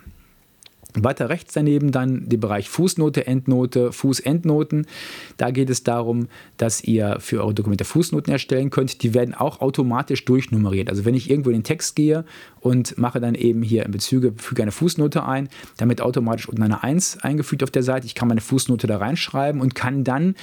Weiter rechts daneben dann der Bereich Fußnote, Endnote, Fußendnoten. Da geht es darum, dass ihr für eure Dokumente Fußnoten erstellen könnt. Die werden auch automatisch durchnummeriert. Also wenn ich irgendwo in den Text gehe und mache dann eben hier in Bezüge, füge eine Fußnote ein, damit automatisch unten eine 1 eingefügt auf der Seite. Ich kann meine Fußnote da reinschreiben und kann dann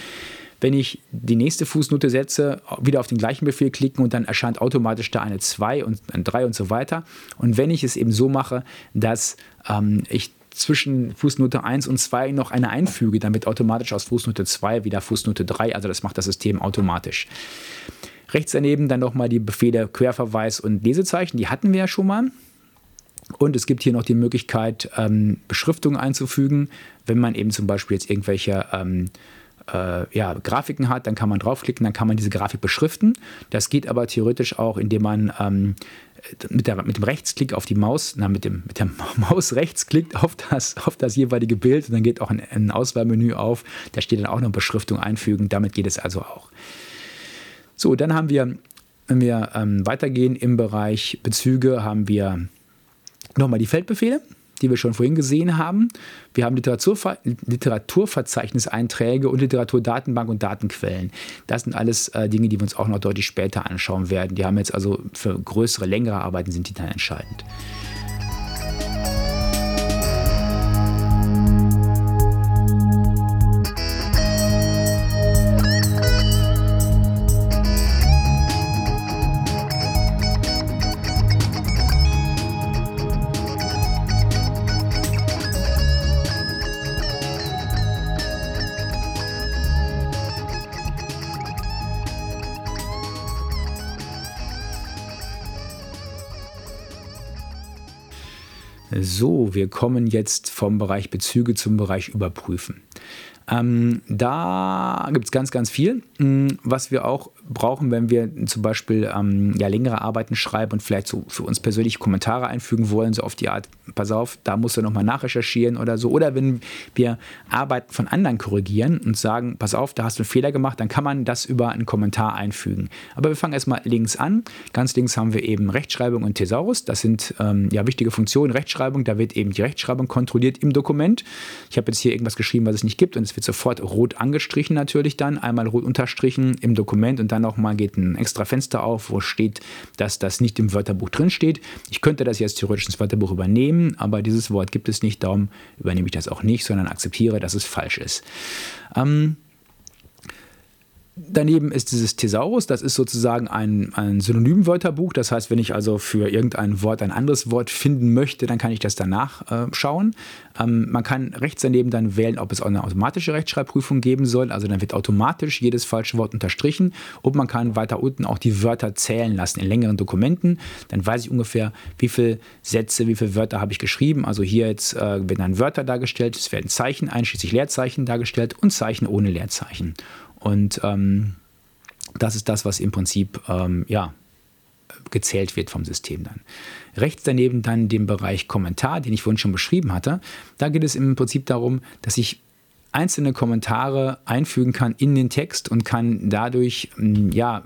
wenn ich die nächste Fußnote setze, wieder auf den gleichen Befehl klicken und dann erscheint automatisch da eine 2 und eine 3 und so weiter. Und wenn ich es eben so mache, dass ähm, ich zwischen Fußnote 1 und 2 noch eine einfüge, dann wird automatisch aus Fußnote 2 wieder Fußnote 3, also das macht das System automatisch. Rechts daneben dann nochmal die Befehle Querverweis und Lesezeichen, die hatten wir ja schon mal. Und es gibt hier noch die Möglichkeit, ähm, Beschriftungen einzufügen, wenn man eben zum Beispiel jetzt irgendwelche ähm, äh, ja, Grafiken hat, dann kann man draufklicken, dann kann man diese Grafik beschriften. Das geht aber theoretisch auch, indem man ähm, mit, der, mit dem Rechtsklick auf die Maus, na, mit, dem, mit der *laughs* Maus rechts klickt auf das, auf das jeweilige Bild und dann geht auch ein, ein Auswahlmenü auf. Da steht dann auch noch Beschriftung einfügen. Damit geht es also auch. So, dann haben wir, wenn wir ähm, weitergehen im Bereich Bezüge, haben wir nochmal die Feldbefehle die wir schon vorhin gesehen haben. Wir haben Literaturver Literaturverzeichniseinträge und Literaturdatenbank und Datenquellen. Das sind alles äh, Dinge, die wir uns auch noch deutlich später anschauen werden. Die haben jetzt also für größere, längere Arbeiten sind die dann entscheidend. So, wir kommen jetzt vom Bereich Bezüge zum Bereich Überprüfen. Ähm, da gibt es ganz, ganz viel, hm, was wir auch brauchen, wenn wir zum Beispiel ähm, ja, längere Arbeiten schreiben und vielleicht so für uns persönlich Kommentare einfügen wollen, so auf die Art, pass auf, da musst du nochmal nachrecherchieren oder so. Oder wenn wir Arbeiten von anderen korrigieren und sagen, pass auf, da hast du einen Fehler gemacht, dann kann man das über einen Kommentar einfügen. Aber wir fangen erstmal links an. Ganz links haben wir eben Rechtschreibung und Thesaurus. Das sind ähm, ja wichtige Funktionen. Rechtschreibung, da wird eben die Rechtschreibung kontrolliert im Dokument. Ich habe jetzt hier irgendwas geschrieben, was es nicht gibt und es wird sofort rot angestrichen natürlich dann, einmal rot unterstrichen im Dokument und dann nochmal geht ein extra Fenster auf, wo steht, dass das nicht im Wörterbuch drin steht. Ich könnte das jetzt theoretisch ins Wörterbuch übernehmen, aber dieses Wort gibt es nicht, darum übernehme ich das auch nicht, sondern akzeptiere, dass es falsch ist. Ähm, Daneben ist dieses Thesaurus, das ist sozusagen ein, ein Synonymwörterbuch. Das heißt, wenn ich also für irgendein Wort ein anderes Wort finden möchte, dann kann ich das danach äh, schauen. Ähm, man kann rechts daneben dann wählen, ob es auch eine automatische Rechtschreibprüfung geben soll. Also dann wird automatisch jedes falsche Wort unterstrichen. Und man kann weiter unten auch die Wörter zählen lassen in längeren Dokumenten. Dann weiß ich ungefähr, wie viele Sätze, wie viele Wörter habe ich geschrieben. Also hier jetzt äh, werden dann Wörter dargestellt, es werden Zeichen einschließlich Leerzeichen dargestellt und Zeichen ohne Leerzeichen. Und ähm, das ist das, was im Prinzip ähm, ja, gezählt wird vom System dann. Rechts daneben dann den Bereich Kommentar, den ich vorhin schon beschrieben hatte. Da geht es im Prinzip darum, dass ich einzelne Kommentare einfügen kann in den Text und kann dadurch mm, ja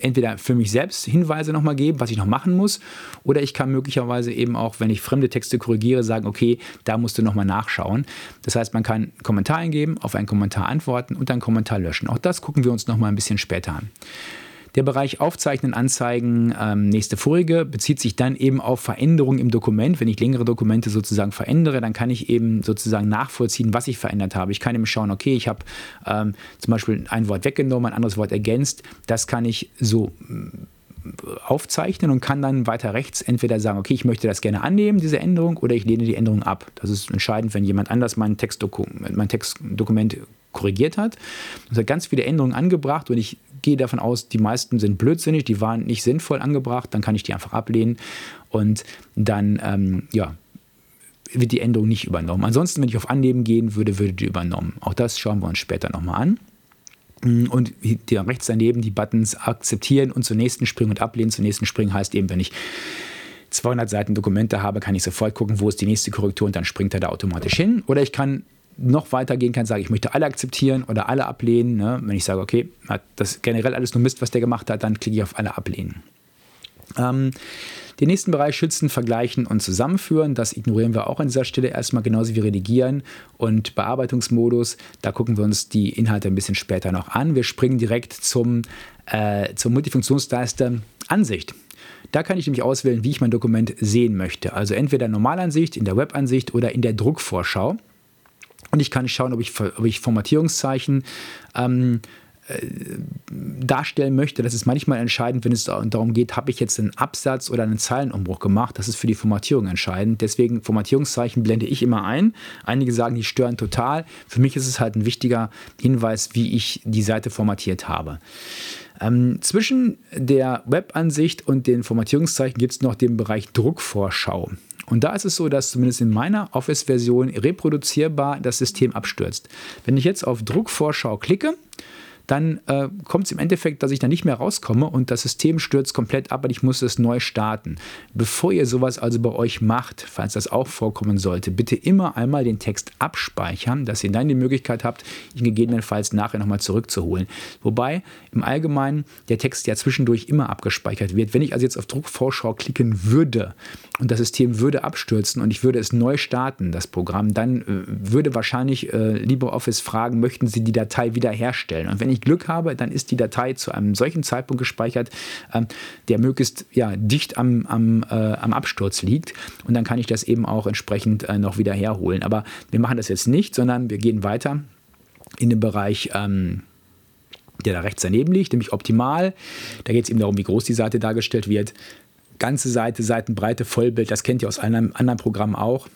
entweder für mich selbst Hinweise nochmal geben, was ich noch machen muss, oder ich kann möglicherweise eben auch, wenn ich fremde Texte korrigiere, sagen, okay, da musst du nochmal nachschauen. Das heißt, man kann einen Kommentar eingeben, auf einen Kommentar antworten und einen Kommentar löschen. Auch das gucken wir uns nochmal ein bisschen später an. Der Bereich Aufzeichnen, Anzeigen, ähm, nächste Vorige bezieht sich dann eben auf Veränderungen im Dokument. Wenn ich längere Dokumente sozusagen verändere, dann kann ich eben sozusagen nachvollziehen, was ich verändert habe. Ich kann eben schauen, okay, ich habe ähm, zum Beispiel ein Wort weggenommen, ein anderes Wort ergänzt. Das kann ich so äh, aufzeichnen und kann dann weiter rechts entweder sagen, okay, ich möchte das gerne annehmen, diese Änderung, oder ich lehne die Änderung ab. Das ist entscheidend, wenn jemand anders mein, Textdokument, mein Textdokument korrigiert hat. Es hat ganz viele Änderungen angebracht und ich gehe davon aus, die meisten sind blödsinnig, die waren nicht sinnvoll angebracht, dann kann ich die einfach ablehnen und dann, ähm, ja, wird die Änderung nicht übernommen. Ansonsten, wenn ich auf Annehmen gehen würde, würde die übernommen. Auch das schauen wir uns später nochmal an. Und hier rechts daneben die Buttons akzeptieren und zur nächsten springen und ablehnen. Zur nächsten springen heißt eben, wenn ich 200 Seiten Dokumente habe, kann ich sofort gucken, wo ist die nächste Korrektur und dann springt er da automatisch hin. Oder ich kann noch weitergehen kann, sage ich möchte alle akzeptieren oder alle ablehnen. Ne? Wenn ich sage, okay, hat das generell alles nur Mist, was der gemacht hat, dann klicke ich auf alle ablehnen. Ähm, den nächsten Bereich schützen, vergleichen und zusammenführen. Das ignorieren wir auch an dieser Stelle erstmal, genauso wie redigieren und Bearbeitungsmodus. Da gucken wir uns die Inhalte ein bisschen später noch an. Wir springen direkt zum, äh, zum Multifunktionsleiste Ansicht. Da kann ich nämlich auswählen, wie ich mein Dokument sehen möchte. Also entweder Normalansicht, in der Webansicht oder in der Druckvorschau. Und ich kann schauen, ob ich, ob ich Formatierungszeichen ähm, äh, darstellen möchte. Das ist manchmal entscheidend, wenn es darum geht, habe ich jetzt einen Absatz oder einen Zeilenumbruch gemacht. Das ist für die Formatierung entscheidend. Deswegen Formatierungszeichen blende ich immer ein. Einige sagen, die stören total. Für mich ist es halt ein wichtiger Hinweis, wie ich die Seite formatiert habe. Ähm, zwischen der Webansicht und den Formatierungszeichen gibt es noch den Bereich Druckvorschau. Und da ist es so, dass zumindest in meiner Office-Version reproduzierbar das System abstürzt. Wenn ich jetzt auf Druckvorschau klicke, dann äh, kommt es im Endeffekt, dass ich da nicht mehr rauskomme und das System stürzt komplett ab und ich muss es neu starten. Bevor ihr sowas also bei euch macht, falls das auch vorkommen sollte, bitte immer einmal den Text abspeichern, dass ihr dann die Möglichkeit habt, ihn gegebenenfalls nachher nochmal zurückzuholen. Wobei im Allgemeinen der Text ja zwischendurch immer abgespeichert wird. Wenn ich also jetzt auf Druckvorschau klicken würde und das System würde abstürzen und ich würde es neu starten, das Programm, dann äh, würde wahrscheinlich äh, LibreOffice fragen, möchten Sie die Datei wiederherstellen? Und wenn ich Glück habe, dann ist die Datei zu einem solchen Zeitpunkt gespeichert, ähm, der möglichst ja, dicht am, am, äh, am Absturz liegt. Und dann kann ich das eben auch entsprechend äh, noch wieder herholen. Aber wir machen das jetzt nicht, sondern wir gehen weiter in den Bereich. Ähm, der da rechts daneben liegt, nämlich optimal. Da geht es eben darum, wie groß die Seite dargestellt wird. Ganze Seite, Seitenbreite, Vollbild, das kennt ihr aus einem anderen Programm auch.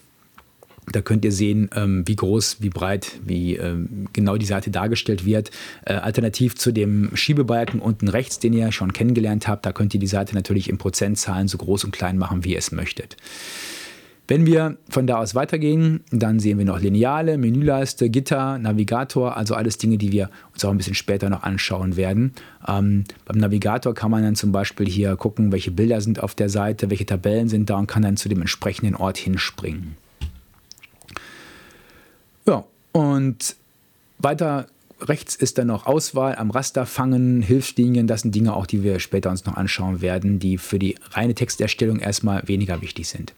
Da könnt ihr sehen, ähm, wie groß, wie breit, wie ähm, genau die Seite dargestellt wird. Äh, alternativ zu dem Schiebebalken unten rechts, den ihr schon kennengelernt habt, da könnt ihr die Seite natürlich in Prozentzahlen so groß und klein machen, wie ihr es möchtet. Wenn wir von da aus weitergehen, dann sehen wir noch Lineale, Menüleiste, Gitter, Navigator, also alles Dinge, die wir uns auch ein bisschen später noch anschauen werden. Ähm, beim Navigator kann man dann zum Beispiel hier gucken, welche Bilder sind auf der Seite, welche Tabellen sind da und kann dann zu dem entsprechenden Ort hinspringen. Und weiter rechts ist dann noch Auswahl am Raster fangen, Hilfslinien. Das sind Dinge auch, die wir später uns noch anschauen werden, die für die reine Texterstellung erstmal weniger wichtig sind.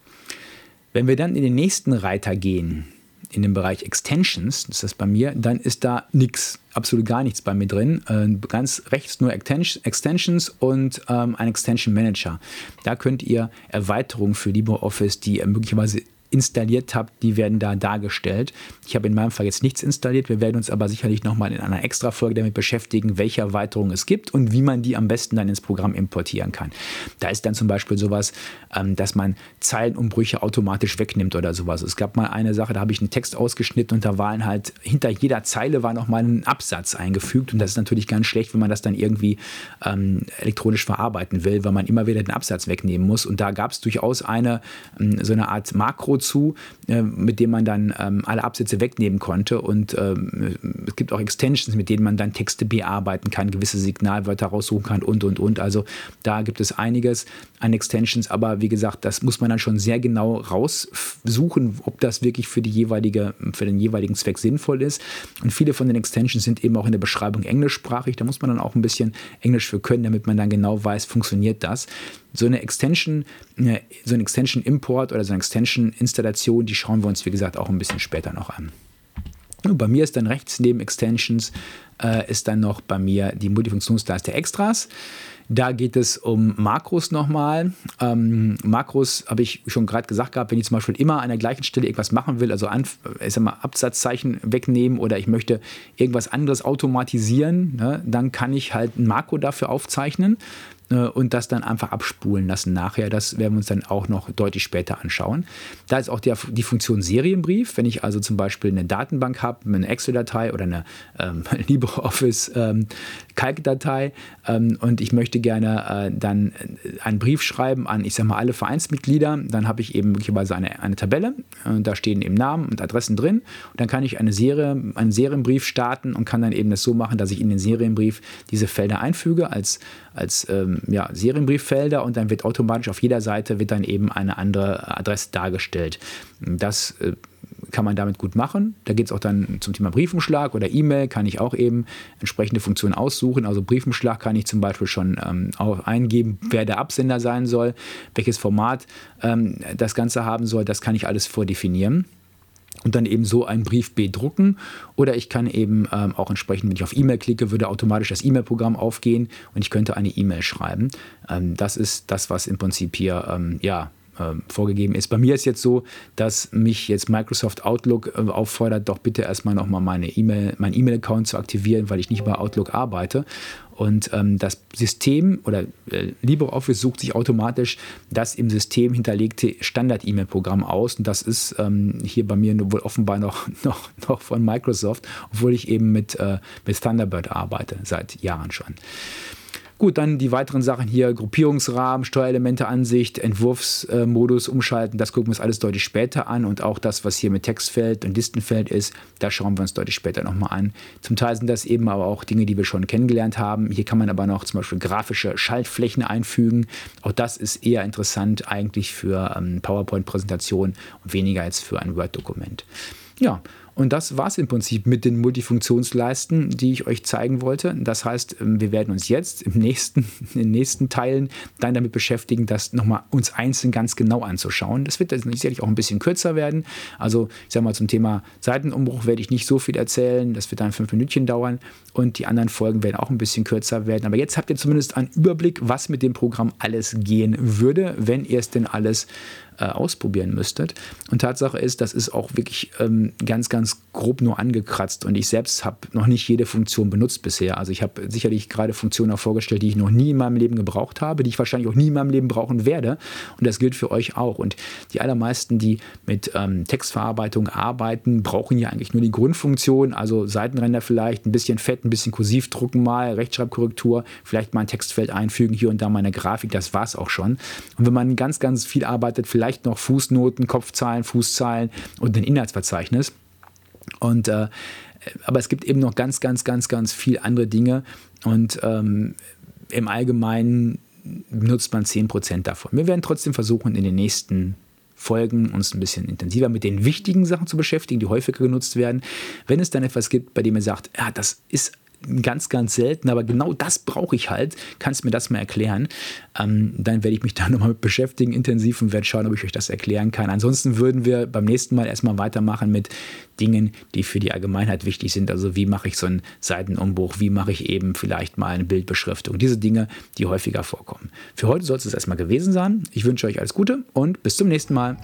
Wenn wir dann in den nächsten Reiter gehen, in den Bereich Extensions, das ist das bei mir, dann ist da nichts, absolut gar nichts bei mir drin. Äh, ganz rechts nur Extensions und ähm, ein Extension Manager. Da könnt ihr Erweiterungen für LibreOffice, die möglicherweise installiert habt, die werden da dargestellt. Ich habe in meinem Fall jetzt nichts installiert. Wir werden uns aber sicherlich nochmal in einer Extra-Folge damit beschäftigen, welche Erweiterungen es gibt und wie man die am besten dann ins Programm importieren kann. Da ist dann zum Beispiel sowas, ähm, dass man Zeilenumbrüche automatisch wegnimmt oder sowas. Es gab mal eine Sache, da habe ich einen Text ausgeschnitten und da waren halt hinter jeder Zeile war nochmal ein Absatz eingefügt und das ist natürlich ganz schlecht, wenn man das dann irgendwie ähm, elektronisch verarbeiten will, weil man immer wieder den Absatz wegnehmen muss. Und da gab es durchaus eine ähm, so eine Art Makro zu, äh, mit dem man dann ähm, alle Absätze wegnehmen konnte. Und ähm, es gibt auch Extensions, mit denen man dann Texte bearbeiten kann, gewisse Signalwörter raussuchen kann und, und, und. Also da gibt es einiges an Extensions, aber wie gesagt, das muss man dann schon sehr genau raussuchen, ob das wirklich für, die jeweilige, für den jeweiligen Zweck sinnvoll ist. Und viele von den Extensions sind eben auch in der Beschreibung englischsprachig. Da muss man dann auch ein bisschen Englisch für können, damit man dann genau weiß, funktioniert das so eine Extension, äh, so ein Extension Import oder so eine Extension Installation, die schauen wir uns, wie gesagt, auch ein bisschen später noch an. Und bei mir ist dann rechts neben Extensions äh, ist dann noch bei mir die Multifunktionsleiste Extras. Da geht es um Makros nochmal. Ähm, Makros habe ich schon gerade gesagt gehabt, wenn ich zum Beispiel immer an der gleichen Stelle irgendwas machen will, also an, ich sag mal, Absatzzeichen wegnehmen oder ich möchte irgendwas anderes automatisieren, ne, dann kann ich halt ein Makro dafür aufzeichnen. Äh, und das dann einfach abspulen lassen nachher. Das werden wir uns dann auch noch deutlich später anschauen. Da ist auch die, die Funktion Serienbrief. Wenn ich also zum Beispiel eine Datenbank habe, eine Excel-Datei oder eine ähm, *laughs* LibreOffice ähm, ähm, und ich möchte gerne äh, dann einen Brief schreiben an, ich sage mal, alle Vereinsmitglieder, dann habe ich eben möglicherweise eine, eine Tabelle. Äh, da stehen eben Namen und Adressen drin. Und dann kann ich eine Serie, einen Serienbrief starten und kann dann eben das so machen, dass ich in den Serienbrief diese Felder einfüge als, als ähm, ja, Serienbrieffelder und dann wird automatisch auf jeder Seite wird dann eben eine andere Adresse dargestellt. Das äh, kann man damit gut machen. Da geht es auch dann zum Thema Briefumschlag oder E-Mail, kann ich auch eben entsprechende Funktionen aussuchen. Also Briefumschlag kann ich zum Beispiel schon ähm, auch eingeben, wer der Absender sein soll, welches Format ähm, das Ganze haben soll, das kann ich alles vordefinieren und dann eben so einen Brief bedrucken. Oder ich kann eben ähm, auch entsprechend, wenn ich auf E-Mail klicke, würde automatisch das E-Mail-Programm aufgehen und ich könnte eine E-Mail schreiben. Ähm, das ist das, was im Prinzip hier ähm, ja, ähm, vorgegeben ist. Bei mir ist jetzt so, dass mich jetzt Microsoft Outlook äh, auffordert, doch bitte erstmal nochmal meine E-Mail, meinen E-Mail-Account zu aktivieren, weil ich nicht bei Outlook arbeite. Und ähm, das System oder äh, LibreOffice sucht sich automatisch das im System hinterlegte Standard-E-Mail-Programm aus. Und das ist ähm, hier bei mir wohl offenbar noch, *laughs* noch, noch von Microsoft, obwohl ich eben mit, äh, mit Thunderbird arbeite, seit Jahren schon. Gut, dann die weiteren Sachen hier, Gruppierungsrahmen, Steuerelemente Ansicht, Entwurfsmodus umschalten, das gucken wir uns alles deutlich später an und auch das, was hier mit Textfeld und Listenfeld ist, das schauen wir uns deutlich später nochmal an. Zum Teil sind das eben aber auch Dinge, die wir schon kennengelernt haben. Hier kann man aber noch zum Beispiel grafische Schaltflächen einfügen. Auch das ist eher interessant eigentlich für ähm, PowerPoint-Präsentationen und weniger jetzt für ein Word-Dokument. Ja, und das war es im Prinzip mit den Multifunktionsleisten, die ich euch zeigen wollte. Das heißt, ähm, wir werden uns jetzt im nächsten, *laughs* in den nächsten Teilen dann damit beschäftigen, das nochmal uns einzeln ganz genau anzuschauen. Das wird sicherlich auch ein bisschen kürzer werden. Also ich sage mal zum Thema Seitenumbruch werde ich nicht so viel erzählen. Das wird dann fünf Minütchen dauern und die anderen Folgen werden auch ein bisschen kürzer werden. Aber jetzt habt ihr zumindest einen Überblick, was mit dem Programm alles gehen würde, wenn ihr es denn alles äh, ausprobieren müsstet. Und Tatsache ist, das ist auch wirklich ähm, ganz, ganz grob nur angekratzt und ich selbst habe noch nicht jede Funktion benutzt bisher. Also ich habe sicherlich gerade Funktionen auch vorgestellt, die ich noch nie in meinem Leben gebraucht habe, die ich wahrscheinlich auch nie in meinem Leben brauchen werde. Und das gilt für euch auch. Und die allermeisten, die mit ähm, Textverarbeitung arbeiten, brauchen ja eigentlich nur die Grundfunktion, also Seitenränder vielleicht, ein bisschen fett, ein bisschen kursiv drucken mal, Rechtschreibkorrektur, vielleicht mal ein Textfeld einfügen, hier und da mal eine Grafik, das war es auch schon. Und wenn man ganz, ganz viel arbeitet, vielleicht vielleicht noch Fußnoten, Kopfzahlen, Fußzahlen und ein Inhaltsverzeichnis. Und äh, aber es gibt eben noch ganz, ganz, ganz, ganz viele andere Dinge. Und ähm, im Allgemeinen nutzt man 10% davon. Wir werden trotzdem versuchen, in den nächsten Folgen uns ein bisschen intensiver mit den wichtigen Sachen zu beschäftigen, die häufiger genutzt werden. Wenn es dann etwas gibt, bei dem ihr sagt, ja, das ist ganz, ganz selten, aber genau das brauche ich halt. Kannst du mir das mal erklären? Ähm, dann werde ich mich da *laughs* nochmal mit beschäftigen, intensiv und werde schauen, ob ich euch das erklären kann. Ansonsten würden wir beim nächsten Mal erstmal weitermachen mit Dingen, die für die Allgemeinheit wichtig sind. Also wie mache ich so einen Seitenumbruch? Wie mache ich eben vielleicht mal eine Bildbeschriftung? Diese Dinge, die häufiger vorkommen. Für heute soll es erstmal gewesen sein. Ich wünsche euch alles Gute und bis zum nächsten Mal.